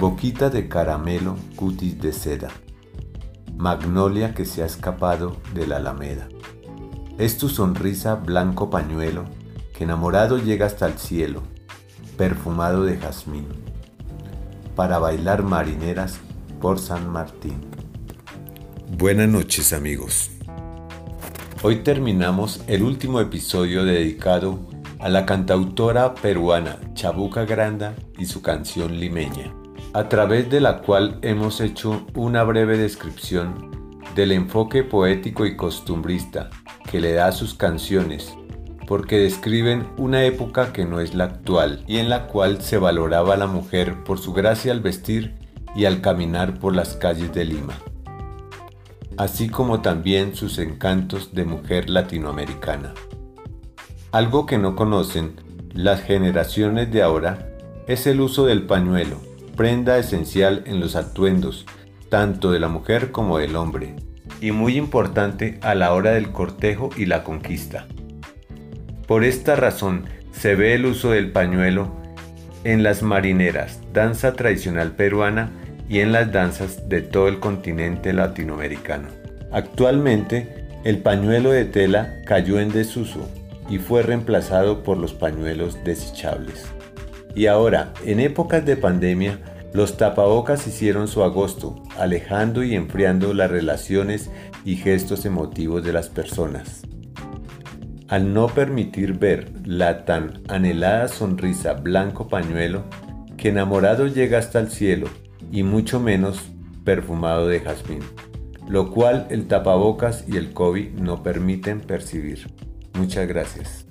Boquita de caramelo, cutis de seda. Magnolia que se ha escapado de la alameda. Es tu sonrisa blanco pañuelo que enamorado llega hasta el cielo, perfumado de jazmín. Para bailar marineras por San Martín. Buenas noches amigos. Hoy terminamos el último episodio dedicado a la cantautora peruana Chabuca Granda y su canción limeña a través de la cual hemos hecho una breve descripción del enfoque poético y costumbrista que le da a sus canciones, porque describen una época que no es la actual y en la cual se valoraba la mujer por su gracia al vestir y al caminar por las calles de Lima, así como también sus encantos de mujer latinoamericana. Algo que no conocen las generaciones de ahora es el uso del pañuelo, prenda esencial en los atuendos, tanto de la mujer como del hombre, y muy importante a la hora del cortejo y la conquista. Por esta razón se ve el uso del pañuelo en las marineras, danza tradicional peruana, y en las danzas de todo el continente latinoamericano. Actualmente, el pañuelo de tela cayó en desuso y fue reemplazado por los pañuelos desechables. Y ahora, en épocas de pandemia, los tapabocas hicieron su agosto, alejando y enfriando las relaciones y gestos emotivos de las personas. Al no permitir ver la tan anhelada sonrisa blanco pañuelo, que enamorado llega hasta el cielo y mucho menos perfumado de jazmín, lo cual el tapabocas y el COVID no permiten percibir. Muchas gracias.